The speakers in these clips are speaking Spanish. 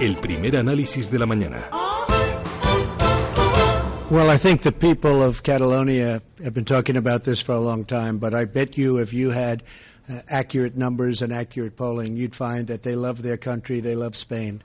El primer análisis de la mañana. Well, I think the people of Catalonia have been talking about this for a long time, but I bet you if you had uh, accurate numbers and accurate polling, you'd find that they love their country, they love Spain.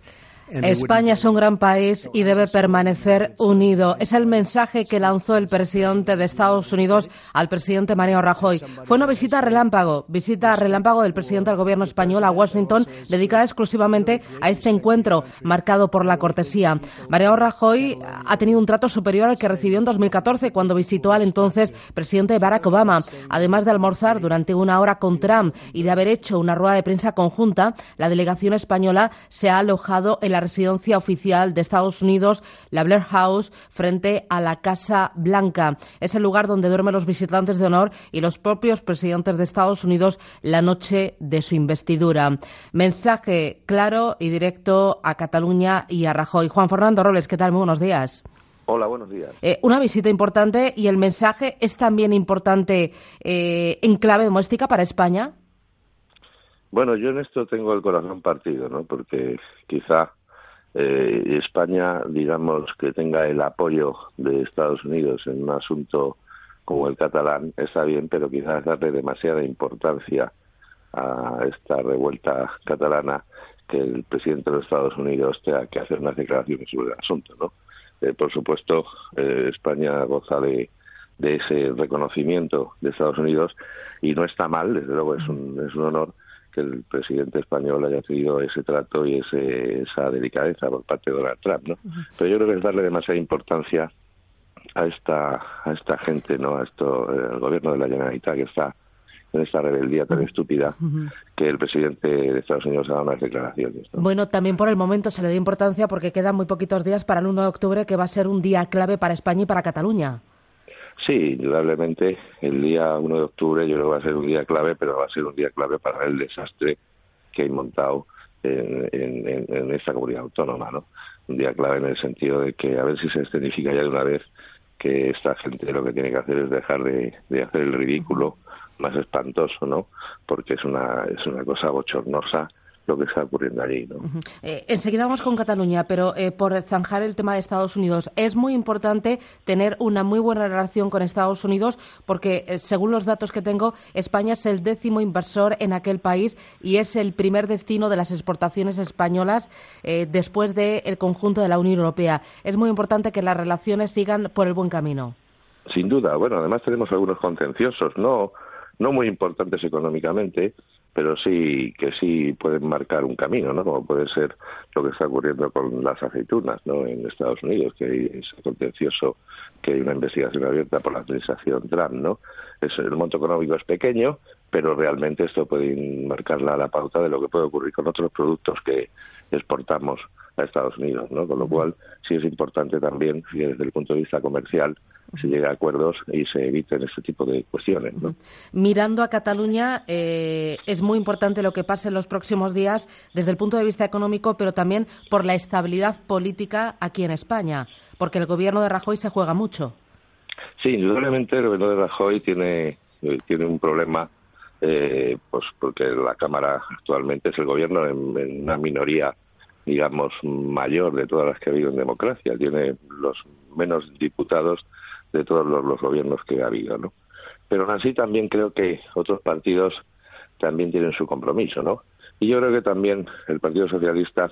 España es un gran país y debe permanecer unido. Es el mensaje que lanzó el presidente de Estados Unidos al presidente Mariano Rajoy. Fue una visita relámpago, visita relámpago del presidente del gobierno español a Washington, dedicada exclusivamente a este encuentro marcado por la cortesía. Mariano Rajoy ha tenido un trato superior al que recibió en 2014 cuando visitó al entonces presidente Barack Obama. Además de almorzar durante una hora con Trump y de haber hecho una rueda de prensa conjunta, la delegación española se ha alojado en la residencia oficial de Estados Unidos, la Blair House, frente a la Casa Blanca. Es el lugar donde duermen los visitantes de honor y los propios presidentes de Estados Unidos la noche de su investidura. Mensaje claro y directo a Cataluña y a Rajoy. Juan Fernando Robles, ¿qué tal? Muy buenos días. Hola, buenos días. Eh, una visita importante y el mensaje es también importante eh, en clave doméstica para España. Bueno, yo en esto tengo el corazón partido, ¿no? Porque quizá eh, España, digamos, que tenga el apoyo de Estados Unidos en un asunto como el catalán, está bien, pero quizás darle demasiada importancia a esta revuelta catalana que el presidente de los Estados Unidos tenga que hacer unas declaraciones sobre el asunto, ¿no? Eh, por supuesto, eh, España goza de, ese reconocimiento de Estados Unidos y no está mal, desde luego es un, es un honor que el presidente español haya tenido ese trato y ese, esa delicadeza por parte de Donald Trump, ¿no? Pero yo creo que es darle demasiada importancia a esta a esta gente, ¿no? A esto, el eh, gobierno de la Generalitat que está en esta rebeldía tan estúpida que el presidente de Estados Unidos haga unas declaraciones. Bueno, también por el momento se le da importancia porque quedan muy poquitos días para el 1 de octubre, que va a ser un día clave para España y para Cataluña. Sí, indudablemente el día 1 de octubre yo creo que va a ser un día clave, pero va a ser un día clave para el desastre que hay montado en, en, esta comunidad autónoma, ¿no? Un día clave en el sentido de que a ver si se escenifica ya de una vez que esta gente lo que tiene que hacer es dejar de, de hacer el ridículo más espantoso, ¿no? Porque es una, es una cosa bochornosa lo que está ocurriendo allí. ¿no? Eh, enseguida vamos con Cataluña, pero eh, por zanjar el tema de Estados Unidos, es muy importante tener una muy buena relación con Estados Unidos porque, eh, según los datos que tengo, España es el décimo inversor en aquel país y es el primer destino de las exportaciones españolas después del conjunto de la Unión Europea. Es muy importante que las relaciones sigan por el buen camino. Sin duda. Bueno, además tenemos algunos contenciosos, no, no muy importantes económicamente, pero sí que sí pueden marcar un camino, ¿no? Como puede ser lo que está ocurriendo con las aceitunas, ¿no? En Estados Unidos, que ese contencioso, que hay una investigación abierta por la administración Trump, ¿no? Es, el monto económico es pequeño, pero realmente esto puede marcar la, la pauta de lo que puede ocurrir con otros productos que exportamos a Estados Unidos, ¿no? Con lo cual sí es importante también, desde el punto de vista comercial, se llegue a acuerdos y se eviten este tipo de cuestiones. Mirando a Cataluña, eh, es muy importante lo que pase en los próximos días desde el punto de vista económico, pero también por la estabilidad política aquí en España, porque el gobierno de Rajoy se juega mucho. Sí, indudablemente el gobierno de Rajoy tiene, eh, tiene un problema, eh, pues porque la Cámara actualmente es el gobierno en una minoría digamos, mayor de todas las que ha habido en democracia. Tiene los menos diputados de todos los, gobiernos que ha habido, ¿no? Pero así también creo que otros partidos también tienen su compromiso, ¿no? Y yo creo que también el Partido Socialista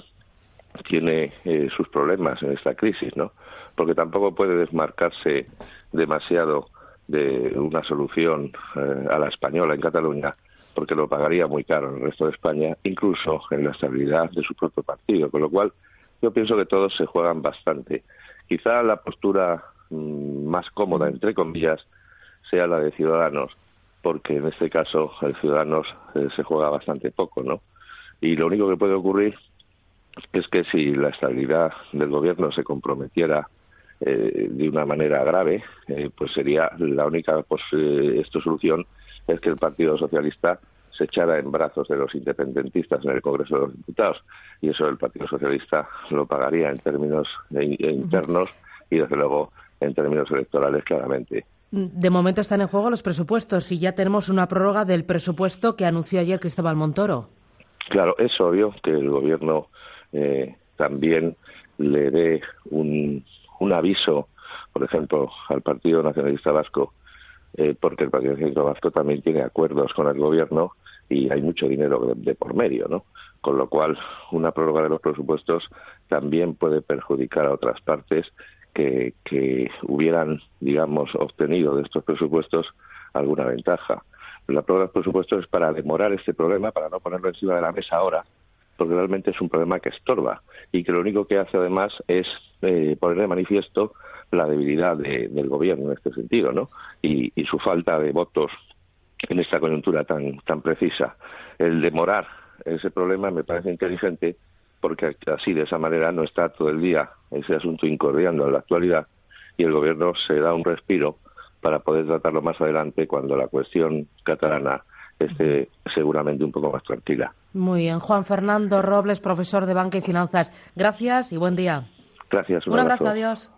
tiene eh, sus problemas en esta crisis, ¿no? Porque tampoco puede desmarcarse demasiado de una solución eh, a la española en Cataluña, porque lo pagaría muy caro en el resto de España, incluso en la estabilidad de su propio partido. Con lo cual, yo pienso que todos se juegan bastante. Quizá la postura Mm, más cómoda, entre comillas, sea la de Ciudadanos, porque en este caso el Ciudadanos eh, se juega bastante poco, ¿no? Y lo único que puede ocurrir es que si la estabilidad del gobierno se comprometiera eh, de una manera grave, eh, pues sería la única pues, esta solución es que el Partido Socialista se echara en brazos de los independentistas en el Congreso de los Diputados y eso el Partido Socialista lo pagaría en términos internos y desde luego en términos electorales claramente De momento están en juego los presupuestos y ya tenemos una prórroga del presupuesto que anunció ayer Cristóbal Montoro. Claro, es obvio que el gobierno eh, también le dé un, un aviso, por ejemplo, al Partido Nacionalista Vasco, eh, porque el Partido Nacionalista Vasco también tiene acuerdos con el gobierno y hay mucho dinero de, por medio, ¿no? Con lo cual, una prórroga de los presupuestos también puede perjudicar a otras partes que, que hubieran, digamos, obtenido de estos presupuestos alguna ventaja. La prórroga de los presupuestos es para demorar este problema, para no ponerlo encima de la mesa ahora, porque realmente es un problema que estorba y que lo único que hace además es eh, poner de manifiesto la debilidad del gobierno en este sentido, ¿no? Y, y, su falta de votos en esta coyuntura tan tan precisa. El demorar ese problema me parece inteligente porque así de esa manera no está todo el día ese asunto incordiando en la actualidad y el gobierno se da un respiro para poder tratarlo más adelante cuando la cuestión catalana esté seguramente un poco más tranquila. Muy bien. Juan Fernando Robles, profesor de Banca y Finanzas. Gracias y buen día. Gracias. Un, abrazo. Adiós.